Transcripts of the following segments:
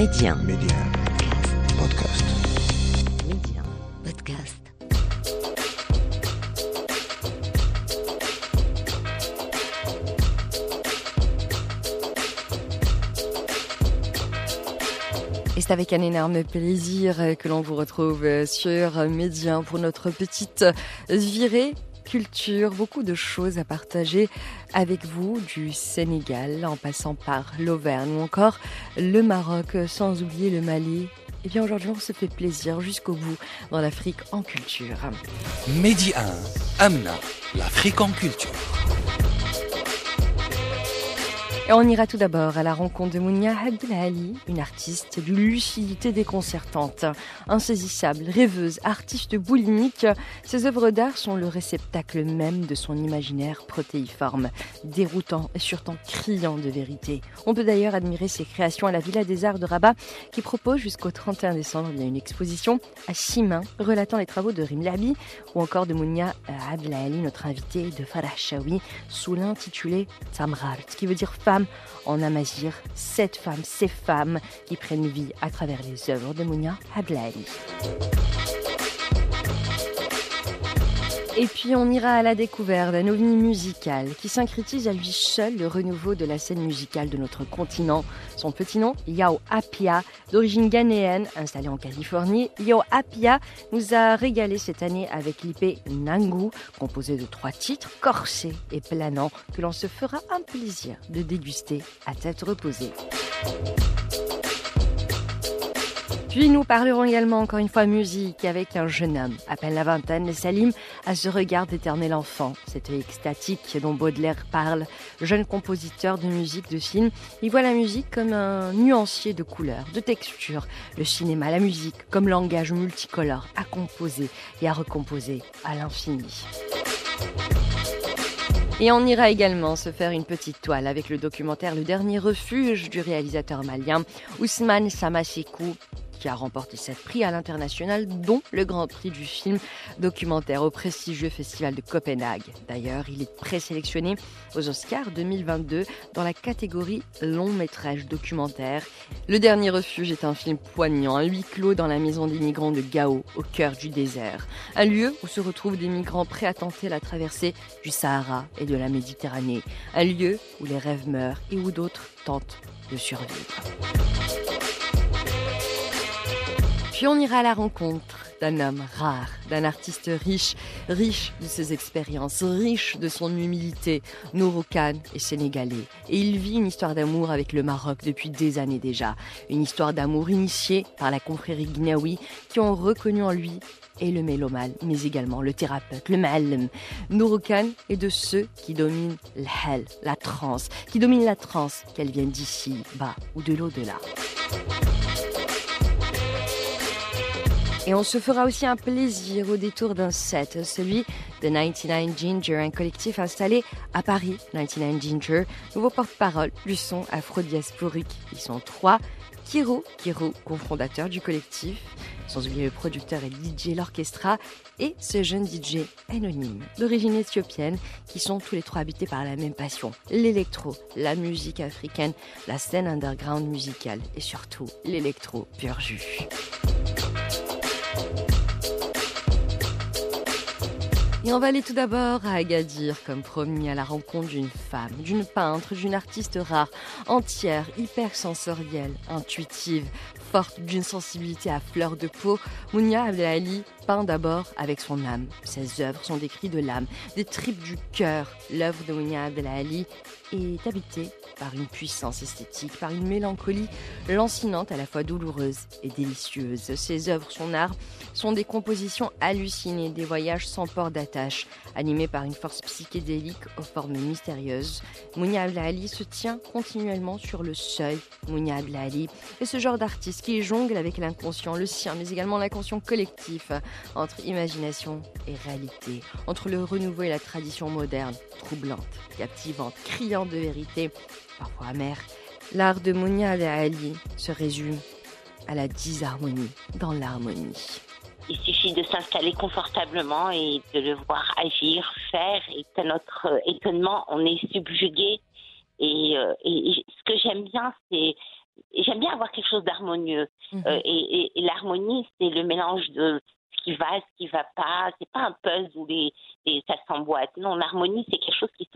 Média. Média. Podcast. Média. Podcast. Et c'est avec un énorme plaisir que l'on vous retrouve sur Média pour notre petite virée culture, beaucoup de choses à partager avec vous, du Sénégal en passant par l'Auvergne ou encore le Maroc, sans oublier le Mali. Et bien aujourd'hui, on se fait plaisir jusqu'au bout dans l'Afrique en culture. Medi 1, Amna, l'Afrique en culture. Et on ira tout d'abord à la rencontre de Mounia Abdelali, une artiste d'une lucidité déconcertante, insaisissable, rêveuse, artiste boulimique. Ses œuvres d'art sont le réceptacle même de son imaginaire protéiforme, déroutant et surtout criant de vérité. On peut d'ailleurs admirer ses créations à la Villa des Arts de Rabat, qui propose jusqu'au 31 décembre une exposition à mains relatant les travaux de Rim Labi ou encore de Mounia Abdelali, notre invité de Farah Chaoui, sous l'intitulé Tamrar, ce qui veut dire femme en amazir, sept femmes, ces femmes qui prennent vie à travers les œuvres de Mounia Abdelali. Et puis on ira à la découverte d'un ovni musical qui syncrétise à lui seul le renouveau de la scène musicale de notre continent. Son petit nom, Yao Apia, d'origine ghanéenne, installé en Californie. Yao Apia nous a régalé cette année avec l'IP Nangu, composé de trois titres, corsés et planants, que l'on se fera un plaisir de déguster à tête reposée. Puis nous parlerons également encore une fois musique avec un jeune homme, à peine la vingtaine, Salim, à ce regard d'éternel enfant, cet œil extatique dont Baudelaire parle, jeune compositeur de musique de film, il voit la musique comme un nuancier de couleurs, de textures, le cinéma, la musique comme langage multicolore à composer et à recomposer à l'infini. Et on ira également se faire une petite toile avec le documentaire Le dernier refuge du réalisateur malien Ousmane Samasekou qui a remporté sept prix à l'international, dont le Grand Prix du film documentaire au prestigieux Festival de Copenhague. D'ailleurs, il est présélectionné aux Oscars 2022 dans la catégorie long métrage documentaire. Le Dernier Refuge est un film poignant, un huis clos dans la maison des migrants de Gao, au cœur du désert. Un lieu où se retrouvent des migrants prêts à tenter la traversée du Sahara et de la Méditerranée. Un lieu où les rêves meurent et où d'autres tentent de survivre. Puis on ira à la rencontre d'un homme rare, d'un artiste riche, riche de ses expériences, riche de son humilité. Nourou Khan est sénégalais et il vit une histoire d'amour avec le Maroc depuis des années déjà. Une histoire d'amour initiée par la confrérie guinéaoui qui ont reconnu en lui et le mélomane, mais également le thérapeute, le malm. Nourou Khan est de ceux qui dominent l'hel, la transe, qui dominent la transe, qu'elle vienne d'ici, bas ou de l'au-delà. Et on se fera aussi un plaisir au détour d'un set, celui de 99 Ginger, un collectif installé à Paris. 99 Ginger, nouveau porte-parole du son afro-diasporique. Ils sont trois. Kiro, Kiro, cofondateur du collectif, sans oublier le producteur et DJ l'orchestra, et ce jeune DJ anonyme, d'origine éthiopienne, qui sont tous les trois habités par la même passion, l'électro, la musique africaine, la scène underground musicale, et surtout l'électro pur jus. Et on va aller tout d'abord à Agadir, comme promis, à la rencontre d'une femme, d'une peintre, d'une artiste rare, entière, hyper sensorielle, intuitive, forte d'une sensibilité à fleur de peau. Mounia Abdelali peint d'abord avec son âme. Ses œuvres sont des cris de l'âme, des tripes du cœur. L'œuvre de Mounia Abdelali est habitée par une puissance esthétique, par une mélancolie lancinante à la fois douloureuse et délicieuse. Ses œuvres, son art, sont des compositions hallucinées, des voyages sans port d'attache, animés par une force psychédélique aux formes mystérieuses. Mounia Abdelali se tient continuellement sur le seuil. Mounia Abdelali est ce genre d'artiste qui jongle avec l'inconscient, le sien, mais également l'inconscient collectif, entre imagination et réalité, entre le renouveau et la tradition moderne, troublante, captivante, criante de vérité, parfois amère. L'art de Mounia Ali se résume à la disharmonie dans l'harmonie. Il suffit de s'installer confortablement et de le voir agir, faire, et à notre étonnement, on est subjugué. Et, euh, et ce que j'aime bien, c'est j'aime bien avoir quelque chose d'harmonieux. Mhm. Euh, et et- et l'harmonie, c'est le mélange de qui va, ce qui va pas. C'est pas un puzzle où les, ça s'emboîte. Non, l'harmonie, c'est quelque chose qui,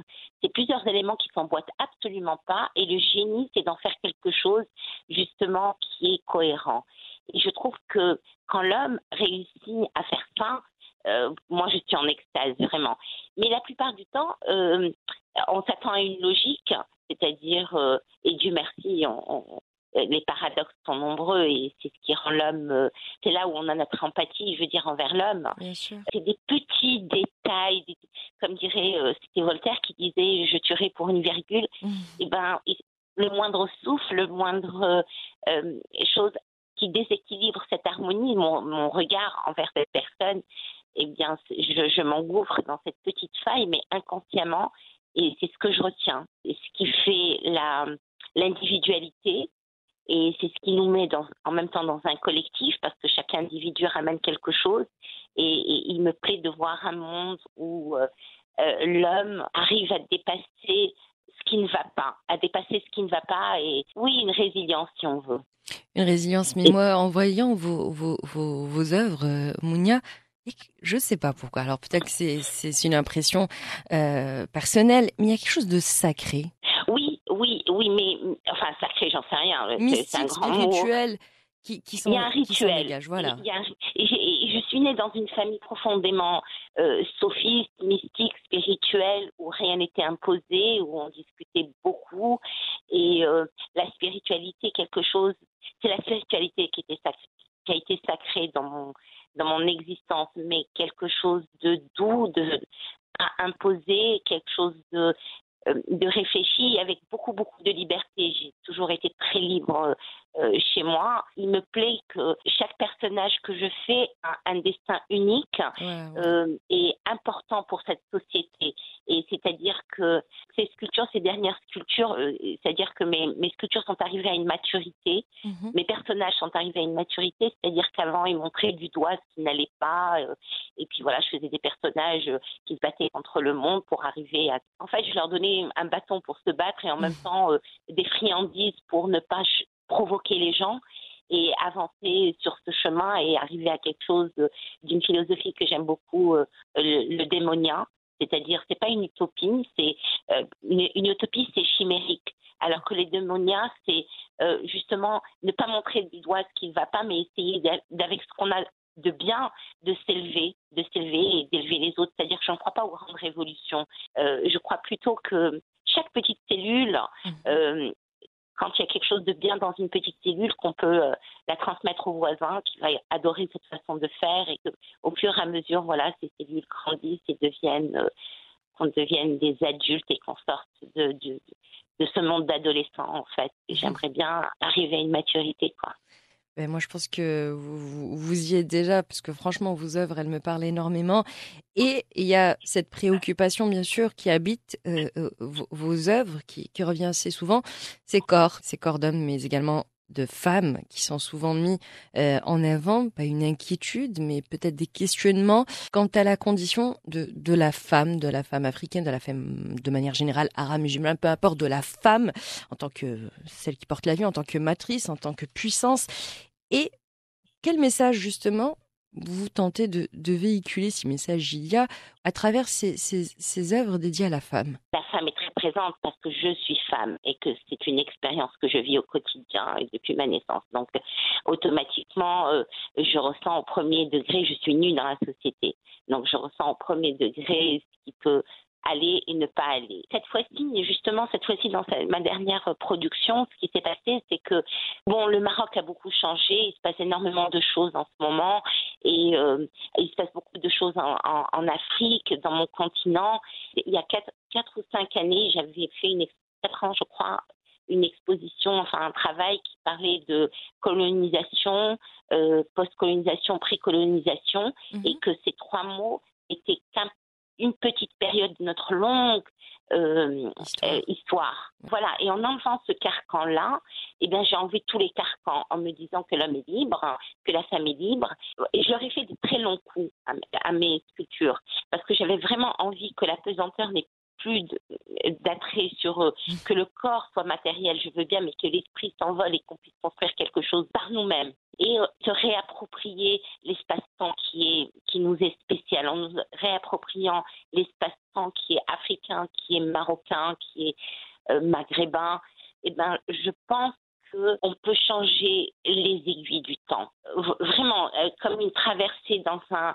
c'est plusieurs éléments qui s'emboîtent absolument pas. Et le génie, c'est d'en faire quelque chose justement qui est cohérent. Et je trouve que quand l'homme réussit à faire ça, euh, moi je suis en extase vraiment. Mais la plupart du temps, euh, on s'attend à une logique, c'est-à-dire, euh, et Dieu merci, on- on- les paradoxes sont nombreux et c'est ce qui rend l'homme, euh, c'est là où on a notre empathie, je veux dire, envers l'homme. C'est des petits détails, des- comme dirait, euh, c'était Voltaire qui disait, je tuerai pour une virgule. Eh ben, le moindre souffle, le moindre euh, chose qui déséquilibre cette harmonie, mon, mon regard envers cette personne, eh bien, je, je m'engouffre dans cette petite faille, mais inconsciemment, et c'est ce que je retiens. C'est ce qui fait la l'individualité, et c'est ce qui nous met dans, en même temps dans un collectif, parce que chaque individu ramène quelque chose, et, et il me plaît de voir un monde où euh, euh, l'homme arrive à dépasser ce qui ne va pas, à dépasser ce qui ne va pas, et oui, une résilience si on veut. Une résilience. Mais Et- moi, en voyant vos, vos, vos, vos œuvres, euh, Mounia, je sais pas pourquoi. Alors peut-être que c'est c'est une impression euh, personnelle, mais il y a quelque chose de sacré, Oui, oui, oui, mais enfin sacré, j'en sais rien. c'est- un grand mot. spirituel, qui, qui s'en Il y a un rituel. dégage. Voilà. Il y a et je suis née dans une famille profondément euh, sophiste, mystique, spirituelle, où rien n'était imposé, où on discutait beaucoup. Et euh, la spiritualité, quelque chose, c'est la spiritualité qui, était sac- qui a été sacrée dans mon, dans mon existence, mais quelque chose de doux, de à imposer, quelque chose de de réfléchi avec beaucoup beaucoup de liberté. J'ai toujours été très libre euh, chez moi. Il me plaît que chaque personnage que je fais a un destin unique euh, et important pour cette société. Et c'est-à-dire que ces sculptures, ces dernières sculptures, euh, c'est-à-dire que mes, mes sculptures sont arrivées à une maturité, Mhm. mes personnages sont arrivés à une maturité, c'est-à-dire qu'avant ils montraient du doigt ce qui n'allait pas, euh, et puis voilà, je faisais des personnages euh, qui se battaient contre le monde pour arriver à. En fait, je leur donnais un bâton pour se battre et en même temps euh, des friandises pour ne pas provoquer les gens et avancer sur ce chemin et arriver à quelque chose d'une philosophie que j'aime beaucoup, euh, le, le démonien. C'est-à-dire, c'est pas une utopie, c'est euh, une, une utopie, c'est chimérique. Alors que les démonias, c'est euh, justement ne pas montrer du doigt ce qui ne va pas, mais essayer d'a- d'avec ce qu'on a de bien, de s'élever, de s'élever et d'élever les autres. C'est-à-dire que je ne crois pas aux grandes révolutions. Je crois plutôt que chaque petite cellule, euh, quand il y a quelque chose de bien dans une petite cellule, qu'on peut euh, la transmettre au voisin, qui va adorer cette façon de faire, et que au fur et à mesure, voilà, ces cellules grandissent et deviennent, euh, qu'on devienne des adultes et qu'on sorte de, de, de ce monde d'adolescents, en fait. Et J'aimerais bien arriver à une maturité, quoi. Ben, moi, je pense que vous, y êtes déjà, parce que franchement, vos œuvres, elles me parlent énormément. Et il y a cette préoccupation, bien sûr, qui habite euh, euh, vos, vos œuvres, qui, qui revient assez souvent, ces corps, ces corps d'hommes, mais également de femmes qui sont souvent mis euh, en avant, pas une inquiétude, mais peut-être des questionnements quant à la condition de, de la femme, de la femme africaine, de la femme de manière générale, arabe, musulmane, peu importe, de la femme en tant que celle qui porte la vie, en tant que matrice, en tant que puissance. Et quel message justement vous tentez de, véhiculer, si message il y a, à travers ces, ces, œuvres dédiées à la femme? Parce que je suis femme et que c'est une expérience que je vis au quotidien et depuis ma naissance. Donc, automatiquement, euh, je ressens au premier degré, je suis nue dans la société. Donc, je ressens au premier degré ce qui peut aller et ne pas aller. Cette fois-ci, justement, cette fois-ci dans ma dernière production, ce qui s'est passé, c'est que bon, le Maroc a beaucoup changé, il se passe énormément de choses en ce moment, et euh, il se passe beaucoup de choses en- en Afrique, dans mon continent. Il y a quatre, quatre ou cinq années, j'avais fait une quatre ans, je crois, une exposition, enfin un travail qui parlait de colonisation, euh, post-colonisation, pré-colonisation, et que ces trois mots étaient qu'un- une petite période de notre longue euh, Histoire. euh, histoire. Voilà. Et en enlevant ce carcan-là, eh bien, j'ai enlevé tous les carcans en me disant que l'homme est libre, que la femme est libre. Et je leur ai fait de très longs coups à, à mes sculptures parce que j'avais vraiment envie que la pesanteur n'ait plus d'attrait sur euh, que le corps soit matériel, je veux bien, mais que l'esprit s'envole et qu'on puisse construire quelque chose par nous-mêmes et euh, se réapproprier l'espace-temps qui est qui nous est spécial, en nous réappropriant l'espace-temps qui est africain, qui est marocain, qui est euh, maghrébin. Eh ben, je pense on peut changer les aiguilles du temps. Vraiment, euh, comme une traversée dans un.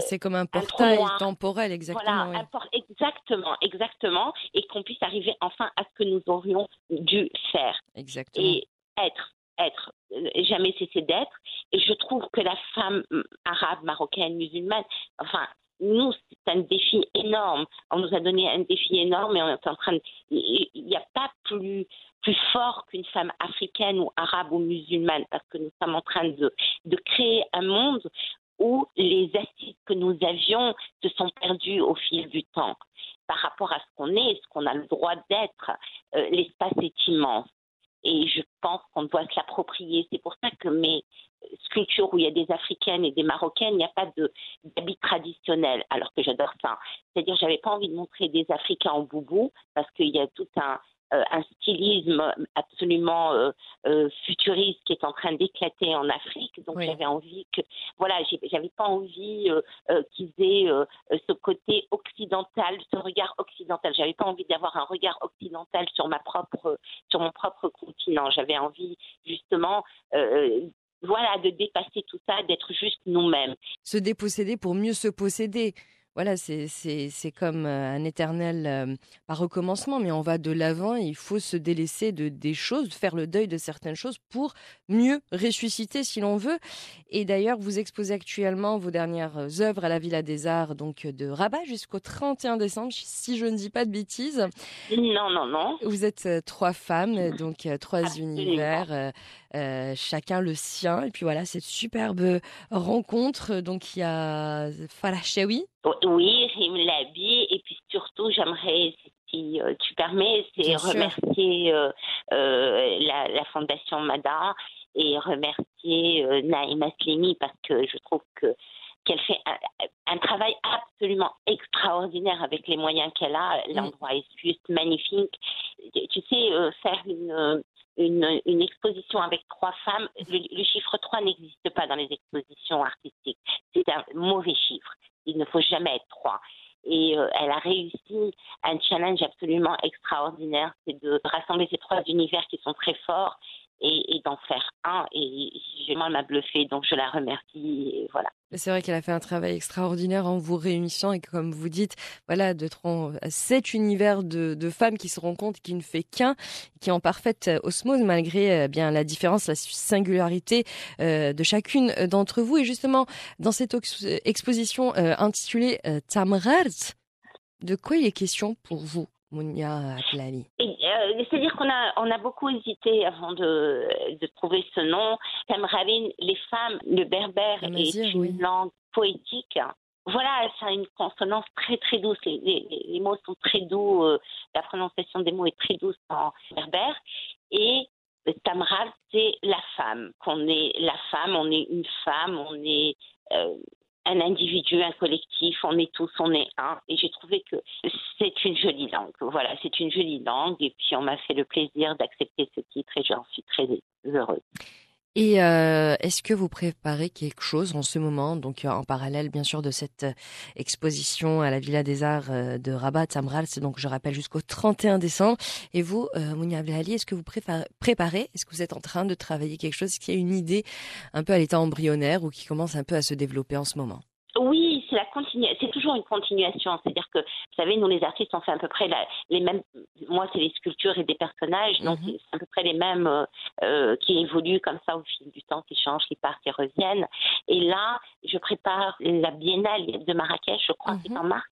c'est euh, comme un portail temporel, exactement. Voilà, exactement, exactement, et qu'on puisse arriver enfin à ce que nous aurions dû faire. Exactement. Et être être, euh, jamais cesser d'être. Et je trouve que la femme arabe, marocaine, musulmane, enfin, nous, c'est un défi énorme. On nous a donné un défi énorme et on est en train de. Il n'y a pas plus, plus fort qu'une femme africaine ou arabe ou musulmane parce que nous sommes en train de, de créer un monde où les assises que nous avions se sont perdues au fil du temps par rapport à ce qu'on est, ce qu'on a le droit d'être. Euh, l'espace est immense. Et je pense qu'on doit se l'approprier. C'est pour ça que mes sculptures où il y a des Africaines et des Marocaines, il n'y a pas d'habits traditionnels, alors que j'adore ça. C'est-à-dire, j'avais pas envie de montrer des Africains en boubou, parce qu'il y a tout un, euh, un stylisme absolument euh, euh, futuriste qui est en train d'éclater en Afrique. Donc j'avais envie que, voilà, j'avais pas envie qu'ils aient ce côté occidental, ce regard occidental. J'avais pas envie d'avoir un regard occidental sur ma propre, sur mon propre continent. J'avais envie justement voilà, de dépasser tout ça, d'être juste nous-mêmes. Se déposséder pour mieux se posséder voilà, c'est comme euh, un éternel, euh, pas recommencement, mais on va de l'avant. Il faut se délaisser de des choses, faire le deuil de certaines choses pour mieux ressusciter si l'on veut. Et d'ailleurs, vous exposez actuellement vos dernières œuvres à la Villa des Arts, donc de Rabat jusqu'au 31 décembre, si je ne dis pas de bêtises. Non, non, non. Vous êtes euh, trois femmes, donc trois univers, chacun le sien. Et puis voilà, cette superbe rencontre. Donc il y a Farah oui, Rim Labi, et puis surtout, j'aimerais, si euh, tu permets, c'est remercier euh, euh, la, la, Fondation Mada et remercier Naïma Slimi parce que je trouve que qu'elle fait un, travail absolument extraordinaire avec les moyens qu'elle a. L'endroit est juste magnifique. Tu sais, faire une, une, exposition avec trois femmes, le, le chiffre 3 n'existe pas dans les expositions artistiques. C'est un mauvais chiffre il ne faut jamais être trois. Et euh, elle a réussi un challenge absolument extraordinaire, c'est de rassembler ces trois univers qui sont très forts et, d'en faire un. Et moi, elle m'a bluffé, donc je la remercie. Et voilà. C'est vrai qu'elle a fait un travail extraordinaire en vous réunissant et comme vous dites, voilà, de cet univers de, de, femmes qui se rencontrent, qui ne fait qu'un, qui est en parfaite osmose malgré euh, bien la différence, la singularité euh, de chacune d'entre vous. Et justement, dans cette exposition euh, intitulée Tamrart, de quoi il est question pour vous? Mounia Atlali euh, C'est-à-dire qu'on a, on a beaucoup hésité avant de, de trouver ce nom. Tamravin, les femmes, le berbère est une langue poétique. Voilà, ça a une consonance très très douce. Les, les, mots sont très doux. Euh, la prononciation des mots est très douce en berbère. Et Tamrav, c'est la femme. Qu'on est la femme, on est une femme, on est euh, un individu, un collectif, on est tous, on est un. Et j'ai trouvé que c'est une jolie langue. Voilà, c'est une jolie langue. Et puis on m'a fait le plaisir d'accepter ce titre et j'en suis très heureuse. Et euh, est-ce que vous préparez quelque chose en ce moment, donc en parallèle bien sûr de cette euh, exposition à la Villa des Arts euh, de Rabat, Tamral, c'est donc je rappelle jusqu'au 31 décembre. Et vous, euh, Mounia Ali, est-ce que vous préparez, est-ce que vous êtes en train de travailler quelque chose? Qui a une idée un peu à l'état embryonnaire ou qui commence un peu à se développer en ce moment? Oui, c'est la c'est toujours une continuation. C'est-à-dire que, vous savez, nous les artistes, on fait à peu près les mêmes. Moi, c'est les sculptures et des personnages, donc mhm. c'est à peu près les mêmes euh, euh, qui évoluent comme ça au fil du temps, qui changent, qui partent, qui reviennent. Et là, je prépare la Biennale de Marrakech, je crois, c'est mhm. en mars.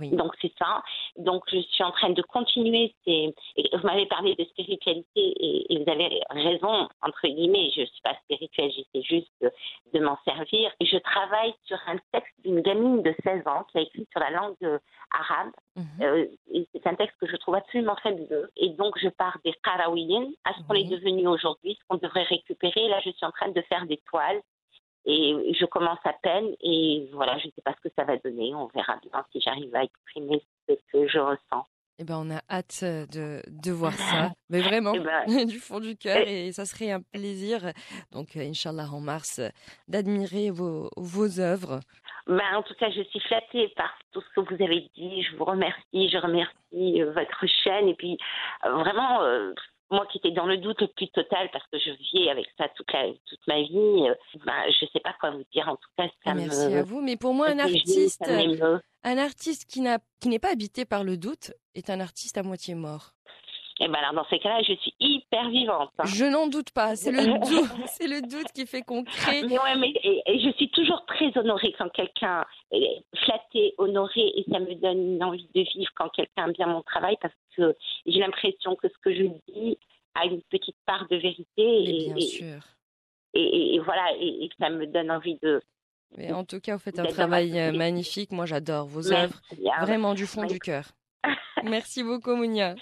Donc c'est ça. Donc je suis en train de continuer. Ces... vous m'avez parlé de spiritualité et, vous avez raison entre guillemets. Je suis pas spirituelle, j'essaie juste de, m'en servir. Et je travaille sur un texte d'une gamine de 16 ans qui a écrit sur la langue arabe. Mhm. Euh, c'est un texte que je trouve absolument fabuleux. Et donc je pars des Karawiyin à ce qu'on est devenu aujourd'hui, ce qu'on devrait récupérer. Là je suis en train de faire des toiles et je commence à peine et voilà, je ne sais pas ce que ça va donner. On verra bien si j'arrive à exprimer ce que je ressens. Eh ben, on a hâte de, de voir ça, mais vraiment, Eh ben, du fond du cœur, et ça serait un plaisir, donc, euh, Inch'Allah, en mars, euh, d'admirer vos, vos œuvres. ben, en tout cas, je suis flattée par tout ce que vous avez dit. Je vous remercie. Je remercie euh, votre chaîne. Et puis, euh, vraiment, euh, moi qui étais dans le doute le plus total parce que je vis avec ça toute, la, toute ma vie, euh, ben, je ne sais pas quoi vous dire. En tout cas, ça Merci me. à vous, mais pour moi, un artiste, un artiste qui n'a, qui n'est pas habité par le doute est un artiste à moitié mort. Et ben alors, dans ces cas-là, je suis hyper vivante. hein. Je n'en doute pas, c'est le doute, c'est le doute qui fait qu'on crée. Mais ouais, mais et, et je suis toujours très honorée quand quelqu'un est flatté, honoré, et ça me donne une envie de vivre quand quelqu'un aime bien mon travail parce que j'ai l'impression que ce que je dis a une petite part de vérité et, bien sûr. et- voilà, et, ça me donne envie de. Mais en tout cas, vous faites un travail euh, magnifique. Moi, j'adore vos œuvres, hein. vraiment du fond du cœur. Merci beaucoup, Mounia.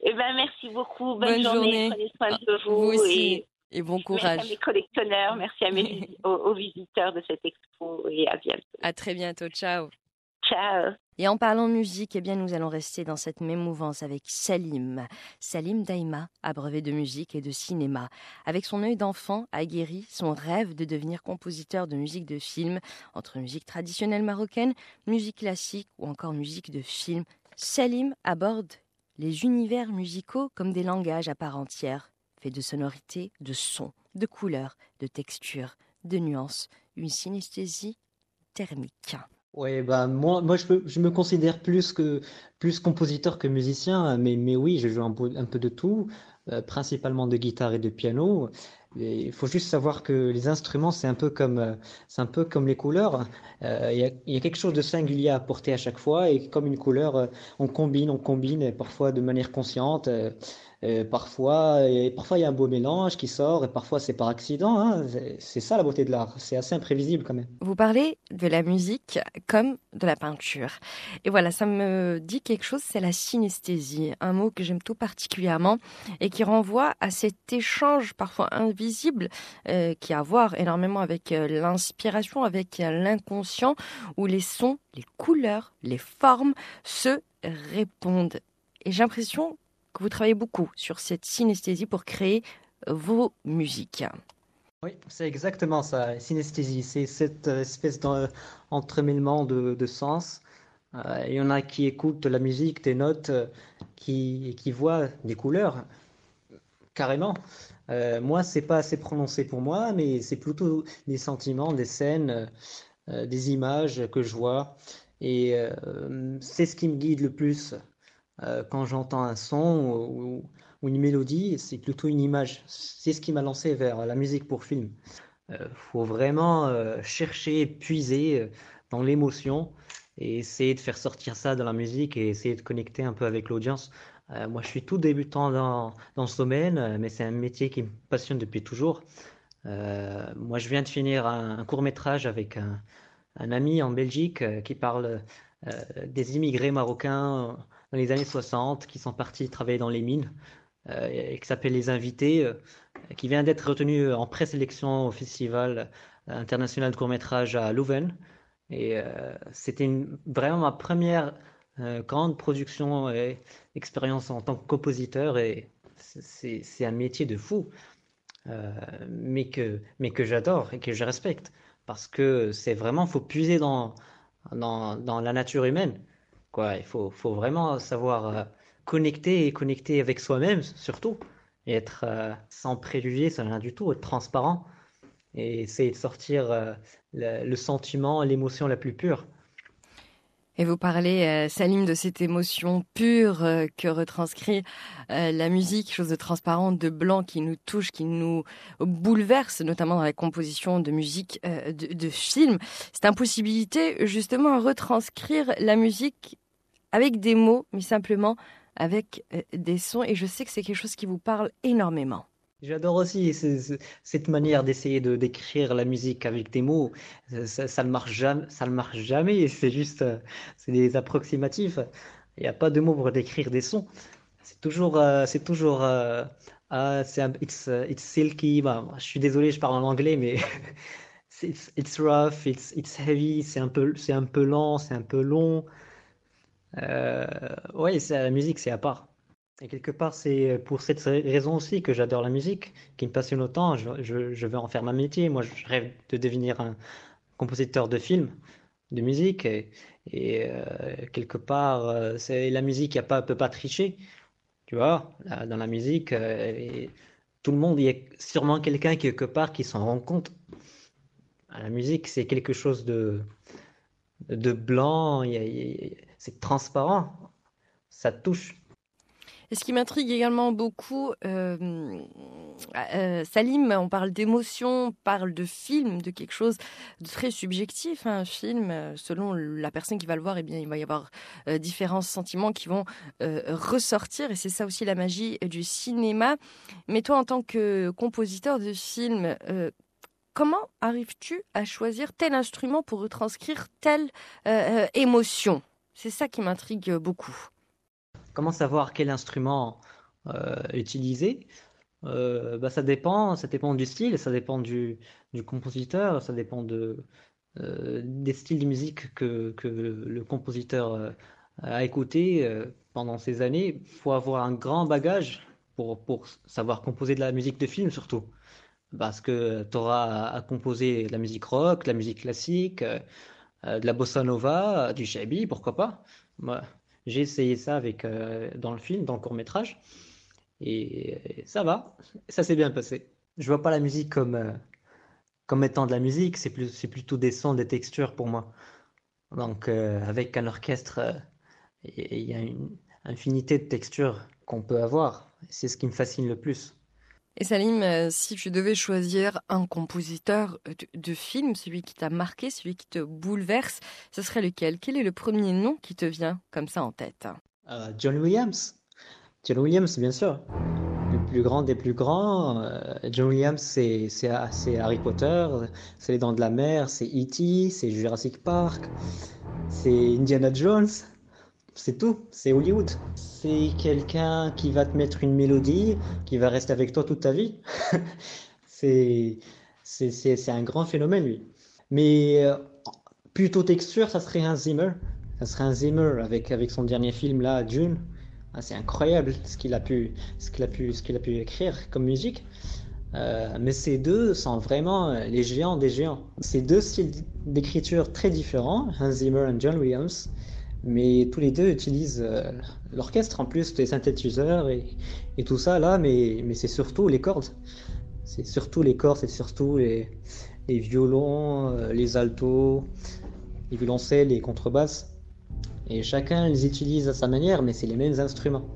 Eh ben, merci beaucoup. Bonne, Bonne journée. journée. Prenez soin de vous. Vous aussi. Et Et bon merci à mes courage. collectionneurs, merci à mes, aux, aux visiteurs de cette expo et à bientôt. À très bientôt. Ciao. Ciao. Et en parlant musique, eh bien, nous allons rester dans cette même mouvance avec Salim. Salim Daïma, abreuvé de musique et de cinéma. Avec son œil d'enfant aguerri, son rêve de devenir compositeur de musique de film, entre musique traditionnelle marocaine, musique classique ou encore musique de film, Salim aborde les univers musicaux comme des langages à part entière, faits de sonorités, de sons, de couleurs, de textures, de nuances, une synesthésie thermique. Ouais, bah moi, moi je, je me considère plus que plus compositeur que musicien, mais, mais oui, je joue un peu, un peu de tout, euh, principalement de guitare et de piano. Il faut juste savoir que les instruments, c'est un peu comme, euh, c'est un peu comme les couleurs. Euh, Il y a, quelque chose de singulier à apporter à chaque fois, et comme une couleur, euh, on combine, on combine, parfois de manière consciente. Euh, euh, parfois, et parfois il y a un beau mélange qui sort, et parfois c'est par accident. hein. C'est ça la beauté de l'art. C'est assez imprévisible quand même. Vous parlez de la musique comme de la peinture. Et voilà, ça me dit quelque chose, c'est la synesthésie, un mot que j'aime tout particulièrement et qui renvoie à cet échange parfois invisible euh, qui a à voir énormément avec euh, l'inspiration, avec euh, l'inconscient, où les sons, les couleurs, les formes se répondent. Et j'ai l'impression vous travaillez beaucoup sur cette synesthésie pour créer vos musiques. Oui, c'est exactement ça, synesthésie. C'est cette euh, espèce d'entremêlement de, de sens. Euh, Il y en a qui écoutent la musique, des notes, euh, qui, voient des couleurs, carrément. Euh, moi, c'est pas assez prononcé pour moi, mais c'est plutôt des sentiments, des scènes, euh, euh, des images que je vois. Et euh, c'est ce qui me guide le plus euh, quand j'entends un son ou, une mélodie, c'est plutôt une image. C'est ce qui m'a lancé vers la musique pour film. Il faut vraiment euh, chercher, puiser euh, dans l'émotion et essayer de faire sortir ça dans la musique et essayer de connecter un peu avec l'audience. Euh, moi, je suis tout débutant dans, dans ce domaine, euh, mais c'est un métier qui me passionne depuis toujours. Euh, moi, je viens de finir un, un court-métrage avec un, un ami en Belgique euh, qui parle euh, des immigrés marocains dans les années 60 qui sont partis travailler dans les mines euh, et qui s'appelle Les Invités, euh, qui vient d'être retenu en présélection au Festival international de court-métrage à Louvain. Et euh, c'était vraiment ma première grande production et expérience en tant que compositeur. Et c'est un métier de fou, mais que, mais que j'adore et que je respecte. Parce que c'est vraiment, faut puiser dans, dans la nature humaine. Il faut, faut vraiment savoir euh, connecter et connecter avec soi-même surtout. Et être euh, sans préjugés, sans rien du tout, être transparent et essayer de sortir euh, le, sentiment, l'émotion la plus pure. Et vous parlez, Salim, de cette émotion pure que retranscrit la musique, chose de transparente, de blanc qui nous touche, qui nous bouleverse, notamment dans la composition de musique de, de films. Cette impossibilité, justement, à retranscrire la musique avec des mots, mais simplement avec euh, des sons. Et je sais que c'est quelque chose qui vous parle énormément. J'adore aussi ce- ce- cette manière d'essayer de d'écrire la musique avec des mots. Ça, ça, ne marche jamais, ça ne marche jamais. C'est juste, euh, c'est des approximatifs. Il n'y a pas de mots pour décrire des sons. C'est toujours, euh, c'est toujours, euh, ah, it's, silky. Bah, je suis désolé, je parle en anglais, mais it's rough, it's, it's heavy. C'est un peu, c'est un peu lent, c'est un peu long. Euh, oui, la musique, c'est à part. Et quelque part, c'est pour cette raison aussi que j'adore la musique, qui me passionne autant. Je, je, veux en faire ma métier. Moi, je rêve de devenir un compositeur de films, de musique. Et, euh, quelque part, euh, c'est la musique, ne peut pas tricher. Tu vois, dans la musique, tout le monde, il y a sûrement quelqu'un quelque part qui s'en rend compte. La musique, c'est quelque chose de, de blanc, c'est transparent, ça touche. Et ce qui m'intrigue également beaucoup, euh, euh, Salim, on parle d'émotion, on parle de film, de quelque chose de très subjectif. Hein, un film, euh, selon la personne qui va le voir, eh bien, il va y avoir différents sentiments qui vont ressortir. Et c'est ça aussi la magie du cinéma. Mais toi, en tant que compositeur de film, comment arrives-tu à choisir tel instrument pour retranscrire telle émotion? C'est ça qui m'intrigue beaucoup. Comment savoir quel instrument euh, utiliser? Euh, bah, ça dépend, ça dépend du style, ça dépend du, compositeur, ça dépend de, euh, des styles de musique que, le compositeur a écouté pendant ces années. Il faut avoir un grand bagage pour, pour savoir composer de la musique de film surtout. Parce que tu auras à, composer de la musique rock, de la musique classique, de la bossa nova, du shabby, pourquoi pas. J'ai essayé ça avec, euh, dans le film, dans le court métrage, et ça va, ça s'est bien passé. Je vois pas la musique comme, euh, comme étant de la musique, c'est plus, plutôt des sons, des textures pour moi. Donc euh, avec un orchestre, il y a une infinité de textures qu'on peut avoir. C'est ce qui me fascine le plus. Et Salim, euh, si tu devais choisir un compositeur de, film, celui qui t'a marqué, celui qui te bouleverse, ce serait lequel? Quel est le premier nom qui te vient comme ça en tête? Euh, John Williams. John Williams, bien sûr. Le plus grand des plus grands. Euh, John Williams, c'est Harry Potter, c'est Les Dents de la Mer, c'est E.T., c'est Jurassic Park, c'est Indiana Jones. C'est tout, c'est Hollywood. C'est quelqu'un qui va te mettre une mélodie, qui va rester avec toi toute ta vie. c'est, un grand phénomène, lui. Mais euh, plutôt texture, ça serait un Zimmer. Ça serait un Zimmer avec, avec son dernier film, là, Dune. Ah, c'est incroyable ce qu'il a pu, ce qu'il a pu, ce qu'il a pu écrire comme musique. Euh, mais ces deux sont vraiment euh, les géants des géants. Ces deux styles d'écriture très différents, Hans Zimmer et John Williams, mais tous les deux utilisent euh, l'orchestre en plus, les synthétiseurs et, tout ça là, mais, c'est surtout les cordes. C'est surtout les cordes, c'est surtout les, les violons, euh, les altos, les violoncelles, les contrebasses. Et chacun les utilise à sa manière, mais c'est les mêmes instruments.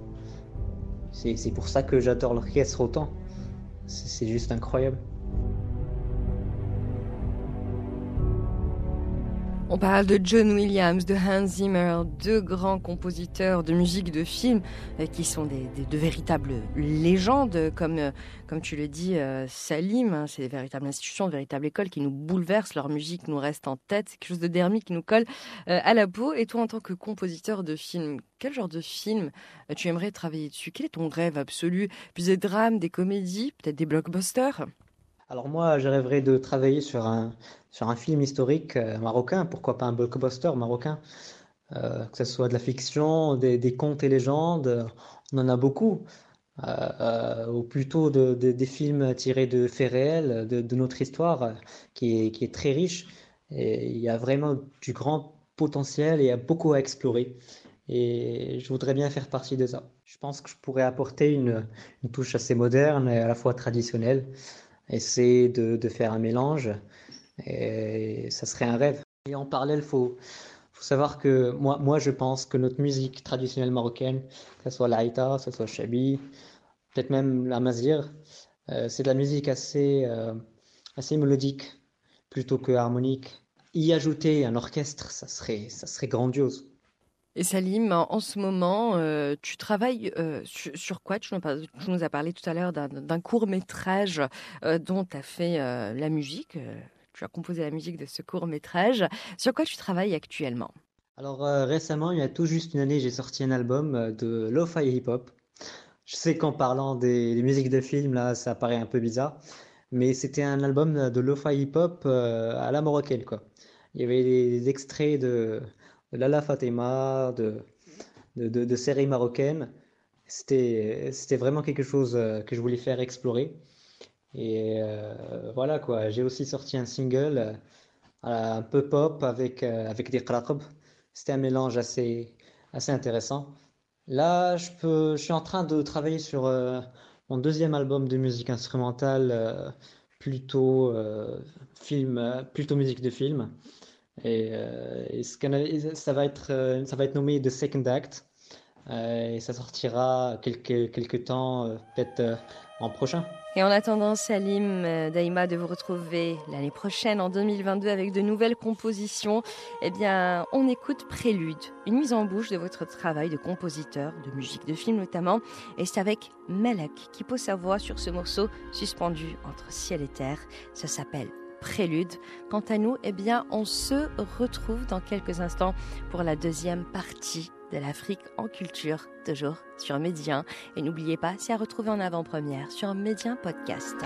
C'est pour ça que j'adore l'orchestre autant. C'est juste incroyable. On parle de John Williams, de Hans Zimmer, deux grands compositeurs de musique de film euh, qui sont des, de véritables légendes, comme, euh, comme tu le dis, euh, Salim. Hein, c'est des véritables institutions, de véritables écoles qui nous bouleversent. Leur musique nous reste en tête. C'est quelque chose de dermique qui nous colle à la peau. Et toi, en tant que compositeur de film, quel genre de film tu aimerais travailler dessus? Quel est ton rêve absolu? Plus des drames, des comédies, peut-être des blockbusters? Alors moi, je rêverais de travailler sur un, sur un film historique euh, marocain, pourquoi pas un blockbuster marocain, euh, que ce soit de la fiction, des, contes et légendes, on en a beaucoup, euh, ou plutôt des films tirés de faits réels, de, notre histoire, qui est, qui est très riche. Il y a vraiment du grand potentiel et il y a beaucoup à explorer. Et je voudrais bien faire partie de ça. Je pense que je pourrais apporter une, une touche assez moderne et à la fois traditionnelle essayer de, de, faire un mélange. Et ça serait un rêve. Et en parallèle, il faut, faut, savoir que moi, moi, je pense que notre musique traditionnelle marocaine, que ce soit l'Aïta, que ce soit Chabi, peut-être même la Mazir, euh, c'est de la musique assez, euh, assez mélodique plutôt que harmonique. Y ajouter un orchestre, ça serait, ça serait grandiose. Et Salim, en ce moment, euh, tu travailles euh, sur, quoi? Tu nous, as parlé tout à l'heure d'un court métrage euh, dont tu as fait la musique. tu as composé la musique de ce court métrage. Sur quoi tu travailles actuellement? Alors récemment, il y a tout juste une année, j'ai sorti un album de lo-fi hip-hop. Je sais qu'en parlant des, musiques de films, là, ça paraît un peu bizarre, mais c'était un album de lo-fi hip-hop à la marocaine, quoi. Il y avait des extraits de Lala Fatima, de, de, séries marocaines. C'était vraiment quelque chose que je voulais faire explorer. Et voilà quoi, j'ai aussi sorti un single un peu pop avec, avec des kraqb. C'était un mélange assez, assez intéressant. Là, je, peux, je suis en train de travailler sur mon deuxième album de musique instrumentale plutôt euh, film, euh, plutôt musique de film. Et, euh, ça va être, ça va être nommé The Second Act. et ça sortira quelques, quelques temps, peut-être en prochain. Et en attendant, Salim, euh, Daïma, de vous retrouver l'année prochaine, en 2022, avec de nouvelles compositions, eh bien, on écoute Prélude, une mise en bouche de votre travail de compositeur, de musique de film notamment. Et c'est avec Melek qui pose sa voix sur ce morceau suspendu entre ciel et terre. Ça s'appelle Prélude. Quant à nous, eh bien, on se retrouve dans quelques instants pour la deuxième partie de l'Afrique en culture, toujours sur Médien. Et n'oubliez pas, c'est à retrouver en avant-première sur Médien Podcast.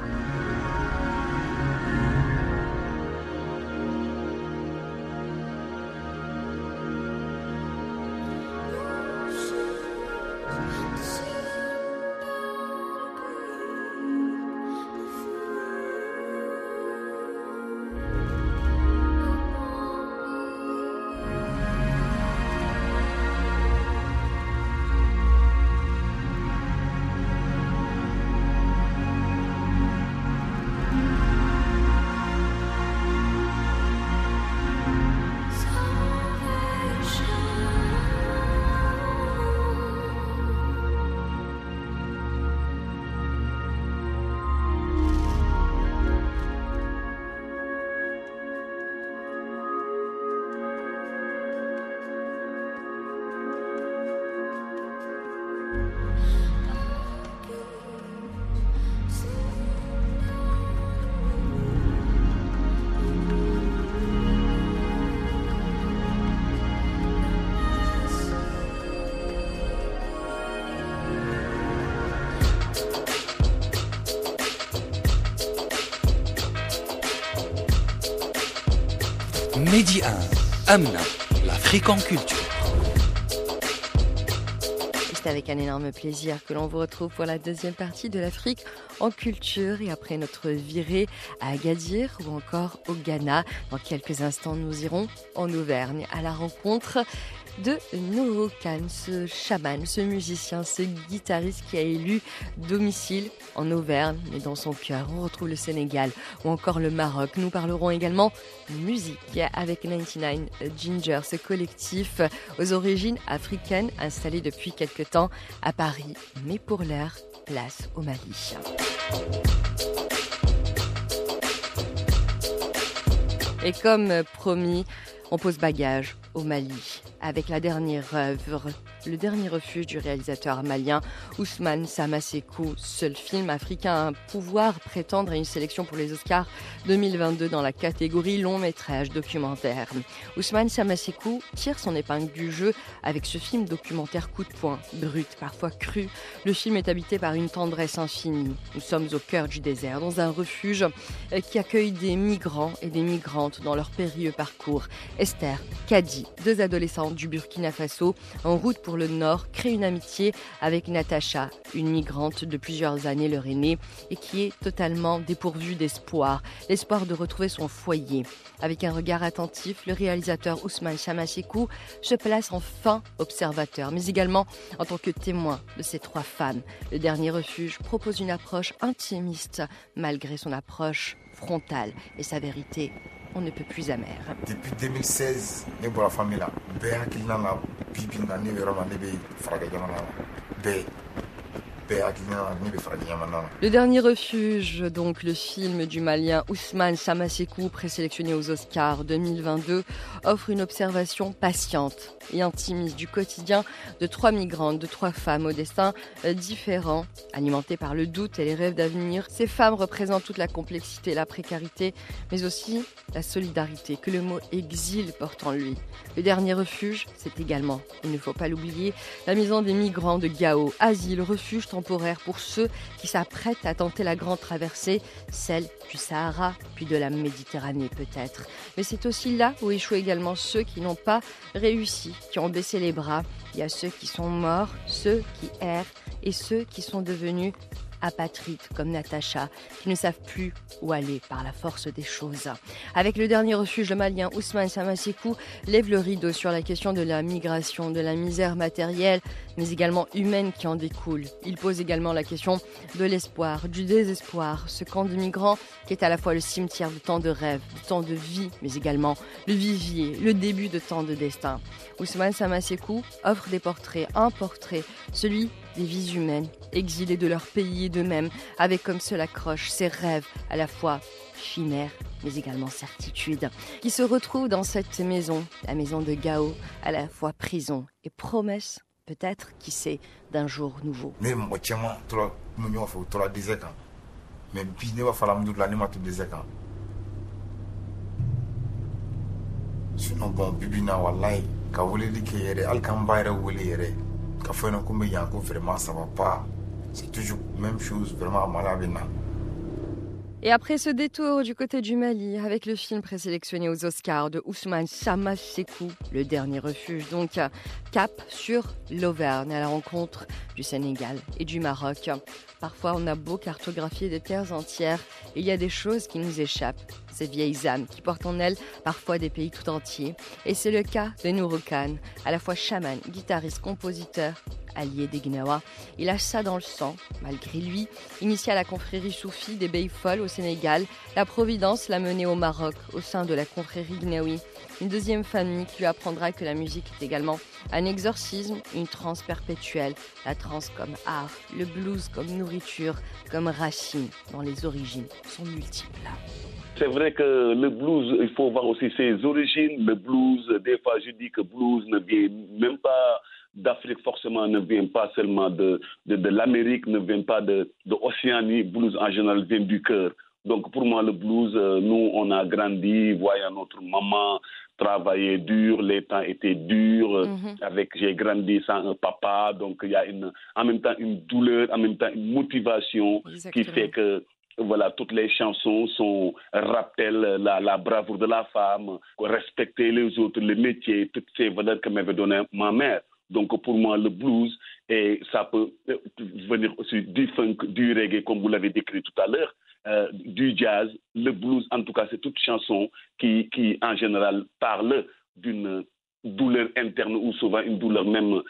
Amna, l'Afrique en culture. C'est avec un énorme plaisir que l'on vous retrouve pour la deuxième partie de l'Afrique en culture et après notre virée à Agadir ou encore au Ghana. Dans quelques instants, nous irons en Auvergne à la rencontre de Noho Khan, ce chaman, ce musicien, ce guitariste qui a élu domicile en Auvergne, mais dans son cœur, on retrouve le Sénégal ou encore le Maroc. Nous parlerons également musique avec 99 Ginger, ce collectif aux origines africaines installé depuis quelque temps à Paris, mais pour l'heure, place au Mali. Et comme promis, on pose bagage au Mali avec la dernière œuvre, le dernier refuge du réalisateur malien Ousmane Samasekou, seul film africain à pouvoir prétendre à une sélection pour les Oscars 2022 dans la catégorie long métrage documentaire. Ousmane Samasekou tire son épingle du jeu avec ce film documentaire coup de poing, brut, parfois cru. Le film est habité par une tendresse infinie. Nous sommes au cœur du désert, dans un refuge qui accueille des migrants et des migrantes dans leur périlleux parcours. Esther, Kadi, deux adolescents du Burkina Faso, en route pour le nord, crée une amitié avec Natacha, une migrante de plusieurs années leur aînée et qui est totalement dépourvue d'espoir, l'espoir de retrouver son foyer. Avec un regard attentif, le réalisateur Ousmane Chamachikou se place enfin observateur, mais également en tant que témoin de ces trois femmes. Le dernier refuge propose une approche intimiste malgré son approche frontale et sa vérité on ne peut plus amer. Depuis 2016, ne bɔra famille la bɛɛ hakilina la bi Le dernier refuge, donc le film du Malien Ousmane Samasekou, présélectionné aux Oscars 2022, offre une observation patiente et intimiste du quotidien de trois migrantes, de trois femmes au destin différent, alimentées par le doute et les rêves d'avenir. Ces femmes représentent toute la complexité, la précarité, mais aussi la solidarité que le mot exil porte en lui. Le dernier refuge, c'est également, il ne faut pas l'oublier, la maison des migrants de Gao, asile, refuge temporaire pour ceux qui s'apprêtent à tenter la grande traversée, celle du Sahara, puis de la Méditerranée peut-être. Mais c'est aussi là où échouent également ceux qui n'ont pas réussi, qui ont baissé les bras. Il y a ceux qui sont morts, ceux qui errent et ceux qui sont devenus apatrides comme Natacha, qui ne savent plus où aller par la force des choses. Avec le dernier refuge, malien Ousmane Samasekou lève le rideau sur la question de la migration, de la misère matérielle, mais également humaine qui en découle. Il pose également la question de l'espoir, du désespoir, ce camp de migrants qui est à la fois le cimetière de tant de rêves, de tant de vie, mais également le vivier, le début de tant de destins. Ousmane Samasekou offre des portraits, un portrait, celui des vies humaines, exilées de leur pays et d'eux-mêmes, avec comme seule accroche ces rêves à la fois chimères mais également certitudes, qui se retrouvent dans cette maison, la maison de Gao, à la fois prison et promesse, peut-être, qui sait, d'un jour nouveau. Ka fɔ ɲɛna ko n bɛ yan ko vraiment ça va pas. C'est toujours même chose vraiment a Et après ce détour du côté du Mali, avec le film présélectionné aux Oscars de Ousmane Samasekou, Le Dernier Refuge, donc cap sur l'Auvergne à la rencontre du Sénégal et du Maroc. Parfois, on a beau cartographier des terres entières, il y a des choses qui nous échappent, ces vieilles âmes qui portent en elles parfois des pays tout entiers. Et c'est le cas de Nourou à la fois chaman, guitariste, compositeur, allié des Gnawa. Il a ça dans le sang, malgré lui. Initié à la confrérie soufie des Beyfol au Sénégal, la Providence l'a mené au Maroc, au sein de la confrérie Gnawi. Une deuxième famille qui lui apprendra que la musique est également un exorcisme, une transe perpétuelle, la transe comme art, le blues comme nourriture, comme racine, dont les origines sont multiples. C'est vrai que le blues, il faut voir aussi ses origines. Le blues, des fois je dis que blues ne vient même pas d'Afrique forcément, ne vient pas seulement de, de, de l'Amérique, ne vient pas de, de Océanie. Blues en général vient du cœur. Donc pour moi, le blues, euh, nous, on a grandi, voyant notre maman travailler dur, les temps étaient durs, euh, Mhm. avec j'ai grandi sans un papa, donc il y a une, en même temps une douleur, en même temps une motivation qui fait que voilà, toutes les chansons sont rappellent la, la bravoure de la femme, respecter les autres, le métier, toutes ces valeurs que m'avait donné ma mère. Donc pour moi, le blues, et ça peut euh, venir aussi du funk, du reggae, comme vous l'avez décrit tout à l'heure, euh, du jazz. Le blues, en tout cas, c'est toute chanson qui, qui, en général, parle d'une douleur interne ou souvent une douleur même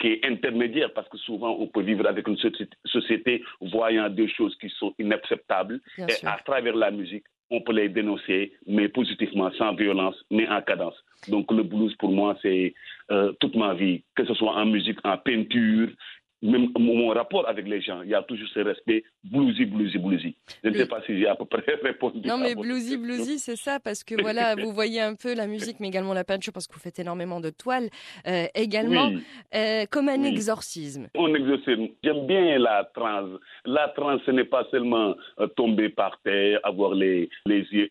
qui est intermédiaire parce que souvent on peut vivre avec une soci- société voyant des choses qui sont inacceptables Bien et sûr. à travers la musique on peut les dénoncer mais positivement sans violence mais en cadence donc le blues pour moi c'est euh, toute ma vie que ce soit en musique en peinture même mon rapport avec les gens il y a toujours ce respect bluesy bluesy bluesy je ne sais pas si j'ai à peu près répondu Non, à mais votre bluesy, question. bluesy, c'est ça, parce que voilà, vous voyez un peu la musique, mais également la peinture, parce que vous faites énormément de toiles, euh, également, Oui. euh, comme un Oui. exorcisme. On exorcisme. J'aime bien la transe. La transe, ce n'est pas seulement euh, tomber par terre, avoir les, les yeux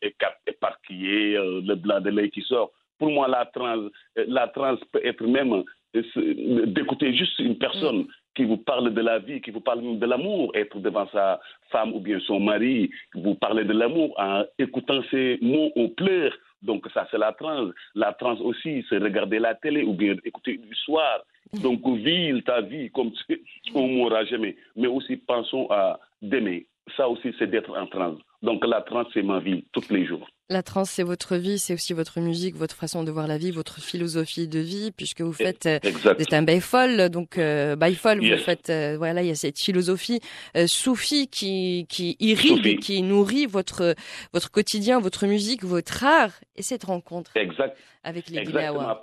éparpillés, le blanc de l'œil qui sort. Pour moi, la transe, euh, la transe peut être même euh, ce- d'écouter juste une personne qui vous parle de la vie, qui vous parle de l'amour, être devant sa femme ou bien son mari, vous parler de l'amour en écoutant ces mots, on pleure. Donc ça, c'est la transe. La transe aussi, c'est regarder la télé ou bien écouter du soir. Donc vis ta vie comme tu- on mourra jamais. Mais aussi pensons à d'aimer. Ça aussi, c'est d'être en transe. Donc la transe, c'est ma vie tous les jours. La trance, c'est votre vie, c'est aussi votre musique, votre façon de voir la vie, votre philosophie de vie, puisque vous faites, euh, Exact. vous êtes un bayfol, donc euh, bayfol, vous Yes. faites, euh, voilà, il y a cette philosophie euh, soufie qui, qui irrigue, qui nourrit votre, votre quotidien, votre musique, votre art, et cette rencontre Exact. avec les. Gnawa.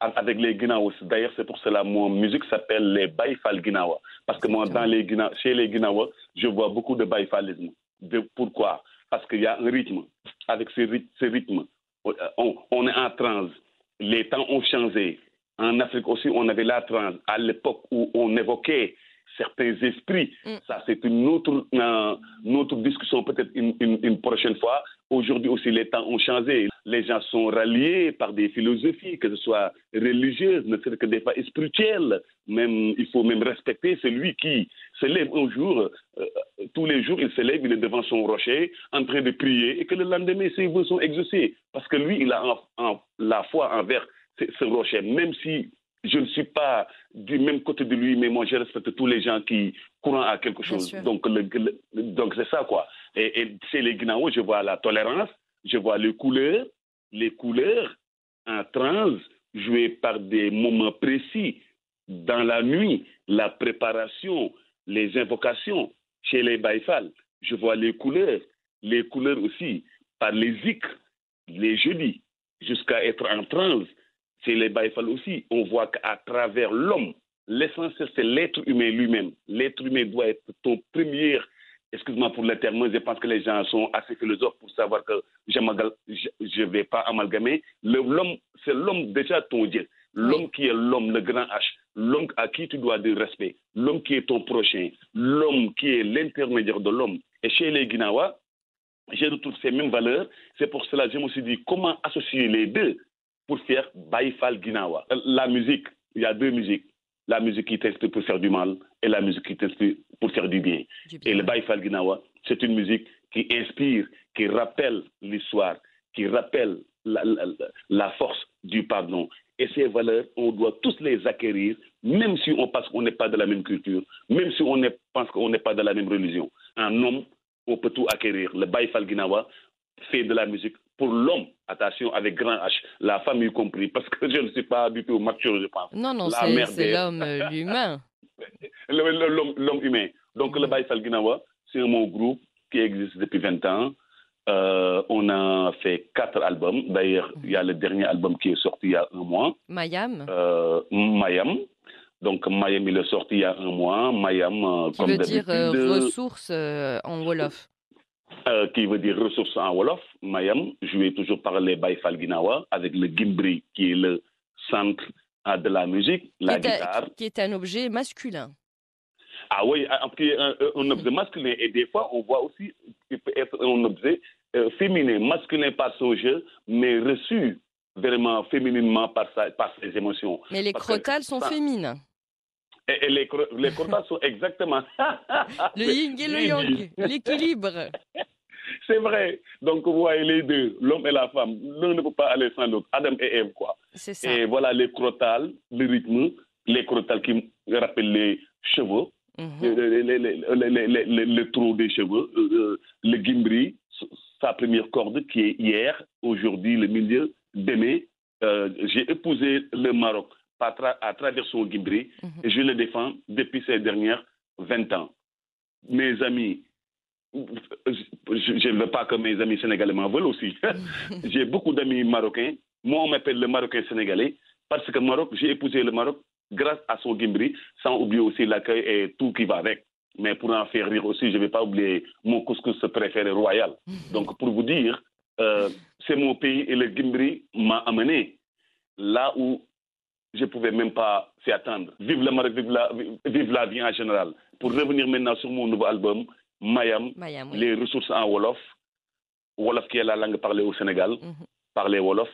Avec les Guinawas. D'ailleurs, c'est pour cela que mon musique s'appelle les Baïfal Guinawa. Parce que moi, dans les Guina, chez les Guinawa, je vois beaucoup de baïfalisme. De, pourquoi? Parce qu'il y a un rythme. Avec ce, ryth- ce rythme, on, on est en transe. Les temps ont changé. En Afrique aussi, on avait la transe. À l'époque où on évoquait certains esprits, Mm. ça c'est une autre, euh, une autre discussion, peut-être une, une- une prochaine fois. Aujourd'hui aussi, les temps ont changé. Les gens sont ralliés par des philosophies, que ce soit religieuses, ne serait que des fois spirituelles. Même, il faut même respecter celui qui se lève un jour, euh, tous les jours, il se lève, il est devant son rocher, en train de prier, et que le lendemain, ses vœux sont exaucés. Parce que lui, il a la foi envers ce rocher, même si je ne suis pas du même côté de lui, mais moi je respecte tous les gens qui courent à quelque chose. Donc, donc c'est ça quoi. Et, et chez les Guinéens, je vois la tolérance, je vois les couleurs, les couleurs en trans jouées par des moments précis dans la nuit, la préparation, les invocations chez les Baïfal. Je vois les couleurs, les couleurs aussi par les zik, les jeudis, jusqu'à être en transe c'est les Baïfal aussi, on voit qu'à travers l'homme, l'essentiel, c'est l'être humain lui-même. L'être humain doit être ton premier, excuse-moi pour le terme, je pense que les gens sont assez philosophes pour savoir que je ne vais pas amalgamer. L'homme, c'est l'homme déjà ton Dieu. L'homme qui est l'homme, le grand H, l'homme à qui tu dois du respect, l'homme qui est ton prochain, l'homme qui est l'intermédiaire de l'homme. Et chez les Guinawa, j'ai retrouvé ces mêmes valeurs. C'est pour cela que je me suis dit comment associer les deux? Pour faire Baïfal Ginawa. La musique, il y a deux musiques. La musique qui teste pour faire du mal et la musique qui teste pour faire du bien. Et le Baïfal Ginawa, c'est une musique qui inspire, qui rappelle l'histoire, qui rappelle la, force du pardon. Et ces valeurs, on doit tous les acquérir, même si on pense qu'on n'est pas de la même culture, même si on pense qu'on n'est pas de la même religion. Un homme, on peut tout acquérir. Le Baïfal Ginawa fait de la musique pour l'homme, attention, avec grand H, la femme y compris, parce que je ne suis pas du tout mature, je pense. Non, non, c'est l'homme, euh, l'humain. l'homme humain. Donc, le Baï Salginawa, c'est mot groupe qui existe depuis 20 ans. Euh, on a fait quatre albums. D'ailleurs, il y a le dernier album qui est sorti il y a un mois. Mayam. Euh, Mayam. Donc, Mayam, il est sorti il y a un mois. Mayam, euh, qui veut dire ressources en Wolof. Euh, qui veut dire ressources en Wolof, Mayam, joué toujours par les Baïfal Ginawa, avec le Gimbri, qui est le centre de la musique, la guitare. qui est un objet masculin. Ah oui, qui est un, objet masculin. Et des fois, on voit aussi qu'il peut être un objet euh, féminin, masculin par son jeu, mais reçu vraiment fémininement par, par ses émotions. Mais les crotales sont féminines. Et, les, les sont exactement. le yin et le yang, l'équilibre. C'est vrai. Donc, vous voyez les deux, l'homme et la femme. L'un ne peut pas aller sans l'autre. Adam et Ève, quoi. C'est ça. Et voilà les crotales, le rythme, les crotales qui rappellent les cheveux, le, trou des cheveux, euh, euh, le gimbri, sa première corde qui est hier, aujourd'hui, le milieu, demain. Euh, j'ai épousé le Maroc à, travers son Gimbri mhm. et je le défends depuis ces dernières 20 ans. Mes amis, je ne veux pas que mes amis sénégalais m'en veulent aussi. j'ai beaucoup d'amis marocains. Moi, on m'appelle le Marocain sénégalais parce que Maroc, j'ai épousé le Maroc grâce à son Gimbri, sans oublier aussi l'accueil et tout qui va avec. Mais pour en faire rire aussi, je ne vais pas oublier mon couscous préféré royal. Donc, pour vous dire, euh, c'est mon pays et le Gimbri m'a amené là où je ne pouvais même pas s'y attendre. Vive le Maroc, vive la, vive la vie en général. Pour revenir maintenant sur mon nouveau album, Mayam, les ressources en Wolof, Wolof qui est la langue parlée au Sénégal, mm parler Wolof,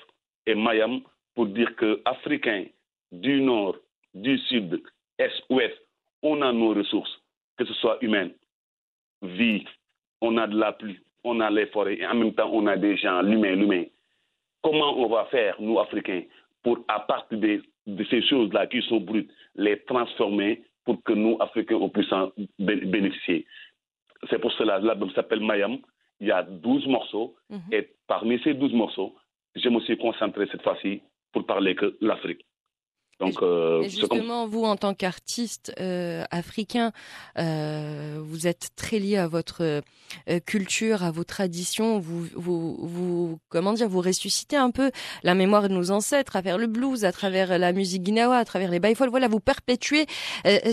et Mayam pour dire que Africains du Nord, du Sud, Est, Ouest, on a nos ressources, que ce soit humaines, vie, on a de la pluie, on a les forêts, et en même temps on a des gens, l'humain, l'humain. Comment on va faire, nous Africains, pour, à partir des de ces choses-là qui sont brutes, les transformer pour que nous, Africains, on puisse en bénéficier. C'est pour cela, l'album s'appelle Mayam. Il y a 12 morceaux. Mhm. Et parmi ces 12 morceaux, je me suis concentré cette fois-ci pour parler que l'Afrique. Donc, euh, justement, vous, en tant qu'artiste euh, africain, euh, vous êtes très lié à votre culture, à vos traditions. Vous, vous, vous, comment dire, vous ressuscitez un peu la mémoire de nos ancêtres à travers le blues, à travers la musique guinawa, à travers les baïfols. Voilà, vous perpétuez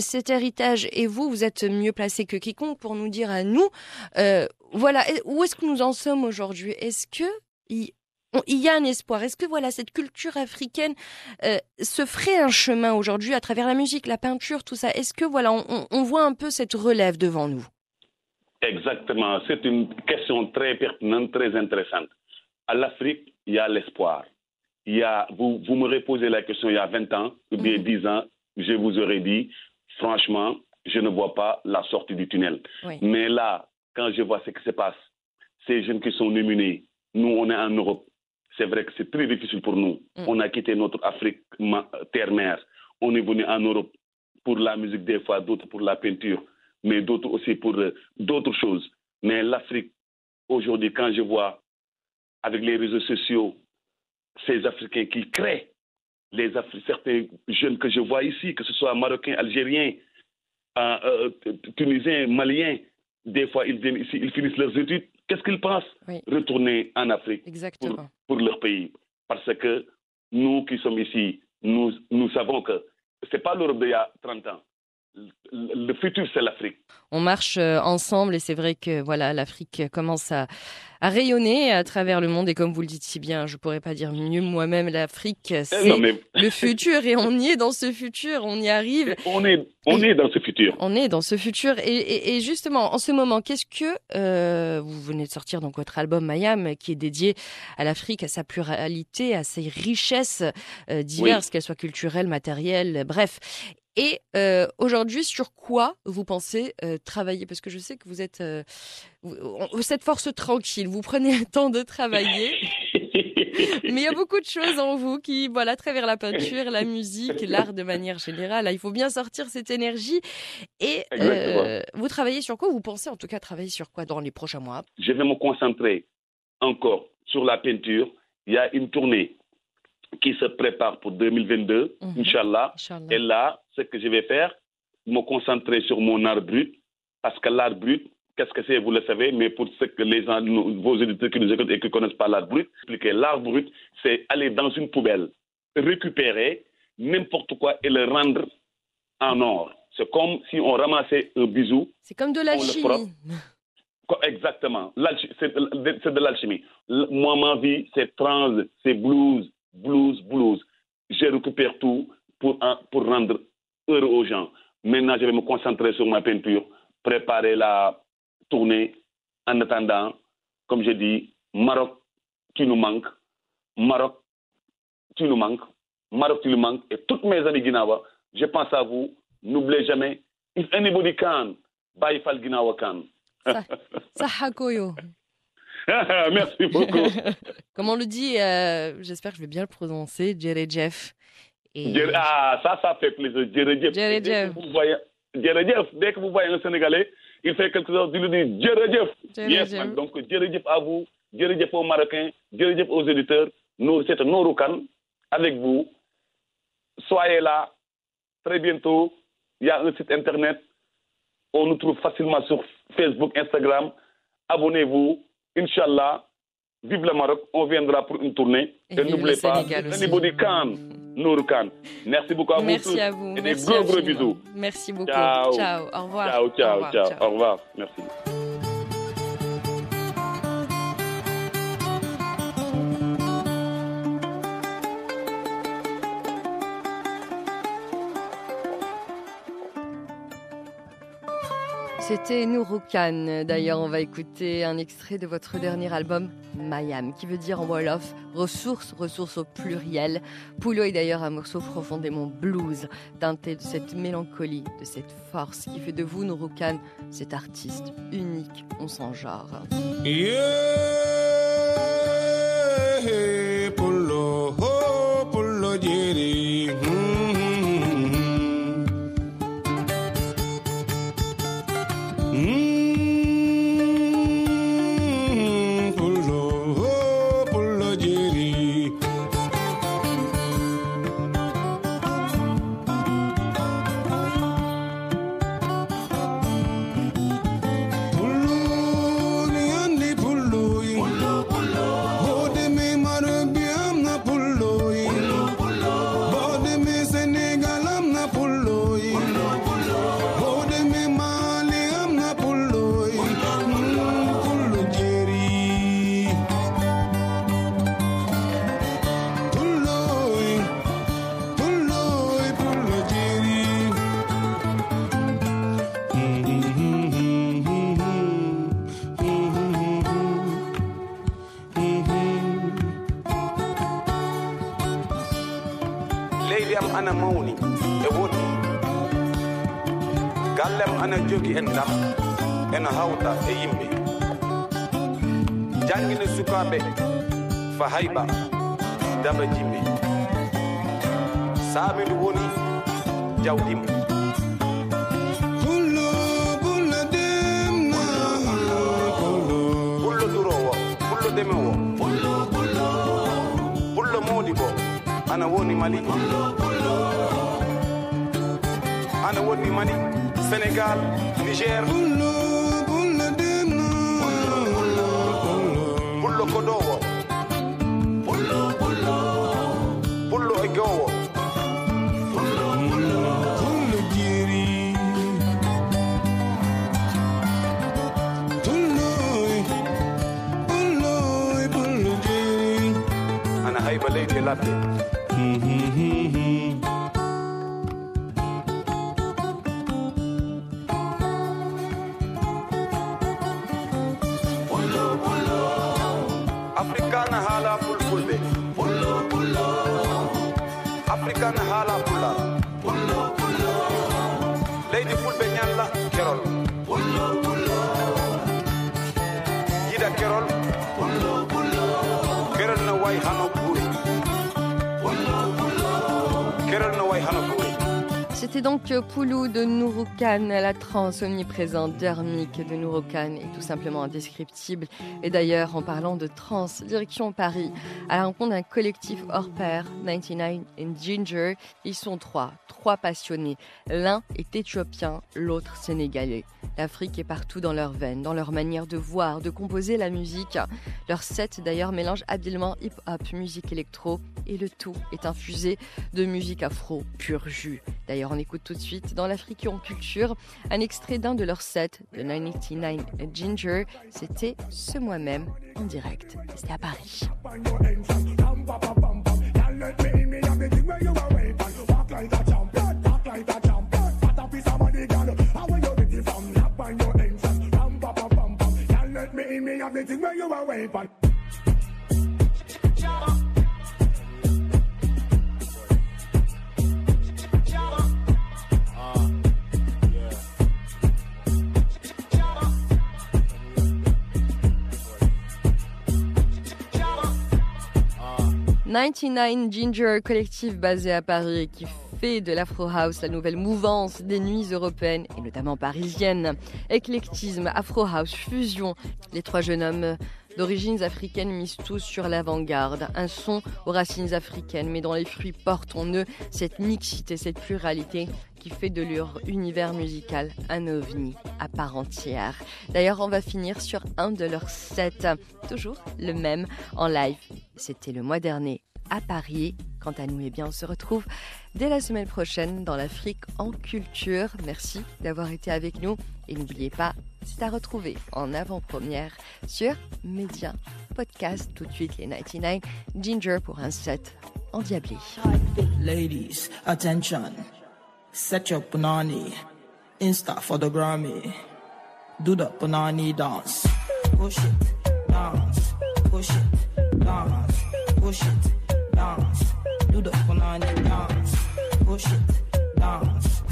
cet héritage. Et vous, vous êtes mieux placé que quiconque pour nous dire à nous, voilà, où est-ce que nous en sommes aujourd'hui? Est-ce que il y a un espoir. Est-ce que voilà cette culture africaine euh, se ferait un chemin aujourd'hui à travers la musique, la peinture, tout ça? Est-ce que voilà on, voit un peu cette relève devant nous? Exactement. C'est une question très pertinente, très intéressante. À l'Afrique, il y a l'espoir. Il y a, vous, vous me posé la question il y a 20 ans, ou bien 10 ans, je vous aurais dit, franchement, je ne vois pas la sortie du tunnel. Oui. Mais là, quand je vois ce qui se passe, ces jeunes qui sont nominés, nous, on est en Europe. C'est vrai que c'est très difficile pour nous. Mm. On a quitté notre Afrique terre-mère. On est venu en Europe pour la musique des fois, d'autres pour la peinture, mais d'autres aussi pour euh, d'autres choses. Mais l'Afrique, aujourd'hui, quand je vois avec les réseaux sociaux, ces Africains qui créent, les Afri- certains jeunes que je vois ici, que ce soit Marocains, Algériens, euh, euh, Tunisiens, Maliens, des fois ils viennent ici, ils finissent leurs études. Qu'est-ce qu'ils pensent? Oui. Retourner en Afrique Exactement. Pour leur pays. Parce que nous qui sommes ici, nous, nous savons que ce n'est pas l'Europe d'il y a 30 ans. Le, futur, c'est l'Afrique. On marche euh, ensemble et c'est vrai que voilà, l'Afrique commence à, à rayonner à travers le monde et comme vous le dites si bien, je pourrais pas dire mieux moi-même, l'Afrique Eh c'est mais le futur et on y est dans ce futur, on y arrive. on est, on est dans ce futur. On est dans ce futur. Et, et- et justement en ce moment, qu'est-ce que euh, vous venez de sortir donc votre album Mayam qui est dédié à l'Afrique, à sa pluralité, à ses richesses euh, diverses, qu'elles soient culturelles, matérielles, bref. Et euh, aujourd'hui, sur quoi vous pensez euh, travailler? Parce que je sais que vous êtes euh, vous- on- cette force tranquille, vous prenez le temps de travailler, mais il y a beaucoup de choses en vous qui, voilà, à travers la peinture, la musique, l'art de manière générale, là, il faut bien sortir cette énergie. Et euh, vous travaillez sur quoi? Vous pensez en tout cas travailler sur quoi dans les prochains mois? Je vais me concentrer encore sur la peinture. Il y a une tournée qui se prépare pour 2022, Mhm. Inch'Allah. Inch'Allah. Et là, ce que je vais faire, me concentrer sur mon art brut, parce que l'art brut, qu'est-ce que c'est, vous le savez, mais pour ceux que les gens, vos éditeurs qui nous écoutent et qui ne connaissent pas l'art brut, expliquer l'art brut, c'est aller dans une poubelle, récupérer n'importe quoi et le rendre en or. C'est comme si on ramassait un bisou C'est comme de l'alchimie. Exactement. C'est de l'alchimie. Moi, ma vie, c'est trans, c'est blues, blues, blues. Je récupère tout pour, pour rendre heureux aux gens. Maintenant, je vais me concentrer sur ma peinture, préparer la tournée. En attendant, comme je dis, Maroc, tu nous manques. Maroc, tu nous manques. Maroc, tu nous manques. Et toutes mes amis Guinawa, je pense à vous. N'oubliez jamais, if anybody can, buy Fal Guinawa can. Sahakoyo. Merci beaucoup. Comme on le dit, euh, j'espère que je vais bien le prononcer, Jerry Jeff. Et... Ah, ça, ça fait plaisir. Que vous voyez- Djeredjef, dès que vous voyez un Sénégalais, il fait quelque chose, il lui dit. Djeredjef. Yes, man. Donc, Djeredjef à vous, Djeredjef aux Marocains, Djeredjef aux éditeurs. Nous, c'est Nouroukan avec vous. Soyez là. Très bientôt, il y a un site internet. On nous trouve facilement sur Facebook, Instagram. Abonnez-vous. Inch'Allah. Vive le Maroc. On viendra pour une tournée. Et Et, le n'oubliez pas, Sénégal aussi. anybody can. Nour Khan. Merci beaucoup à vous Merci tous. à vous. Et des Merci gros, gros infiniment. bisous. Merci beaucoup. Ciao. Ciao. Au revoir. Ciao, Au ciao, revoir. ciao. Au revoir. Merci. C'était Nouroukan. D'ailleurs, on va écouter un extrait de votre dernier album, Mayam, qui veut dire en Wolof ressources, ressources au pluriel. Poulo est d'ailleurs un morceau profondément blues, teinté de cette mélancolie, de cette force qui fait de vous, Nouroukan, cet artiste unique, on s'en genre. Yeah, fa hayba daba jimɓe saamidu woni jawdima Pullo, pullo demna. pullo durowo pullo demewo pullo modi bo ana woni mali ana woni mali sénégal niger. Pullo भाई भले ही ठेला पे ही ही C'était donc Poulou de Nouroukan, la trance omniprésente d'Hermique de Nouroukan est tout simplement indescriptible. Et d'ailleurs, en parlant de trance, direction Paris, à la rencontre d'un collectif hors pair, 99 and Ginger. Ils sont trois, trois passionnés. L'un est éthiopien, l'autre sénégalais. L'Afrique est partout dans leurs veines, dans leur manière de voir, de composer la musique. Leur set d'ailleurs mélange habilement hip-hop, musique électro et le tout est infusé de musique afro pur jus. D'ailleurs, on écoute tout de suite dans l'Afrique en culture un extrait d'un de leurs sets, de 99 Ginger. C'était ce mois même en direct. C'était à Paris. « 99 Ginger, collectif basé à Paris qui fait de l'Afro House la nouvelle mouvance des nuits européennes et notamment parisiennes. Éclectisme, Afro House, fusion. Les trois jeunes hommes d'origines africaines misent tous sur l'avant-garde. Un son aux racines africaines, mais dont les fruits portent en eux cette mixité, cette pluralité qui fait de leur univers musical un ovni à part entière. D'ailleurs, on va finir sur un de leurs sets, toujours le même en live. C'était le mois dernier à Paris. Quant à nous, eh bien, on se retrouve dès la semaine prochaine dans l'Afrique en culture. Merci d'avoir été avec nous et n'oubliez pas, c'est à retrouver en avant-première sur Média Podcast. Tout de suite, les 99 Ginger pour un set endiablé. Ladies, attention. Set your punani. Insta for the Grammy. Do the punani dance. Push dance. Push dance. Push dance. Do the punani dance. Push it, dance.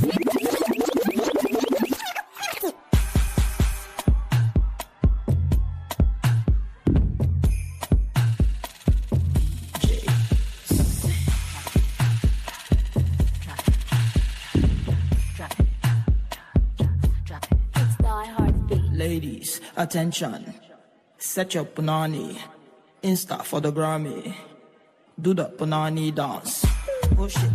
Ladies, attention. Set your punani. Insta for the Grammy. Do the punani dance. Push it,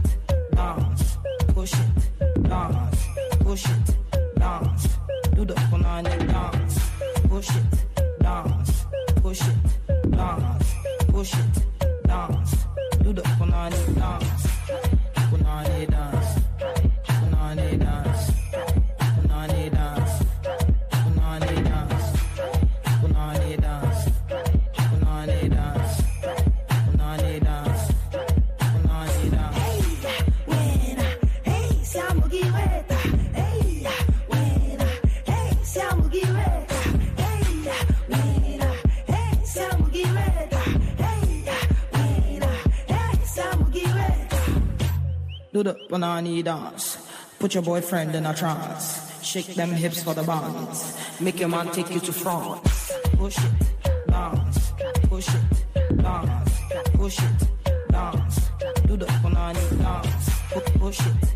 dance. Push it, dance. Push it, dance. Do the punani dance. Push it, dance. Push it, dance. Push it, dance. Do the punani dance. Do the banana dance. Put your boyfriend in a trance. Shake them hips for the bounce. Make your man take you to France. Push it, dance. Push it, dance. Push it, dance. Do the banana dance. Push it,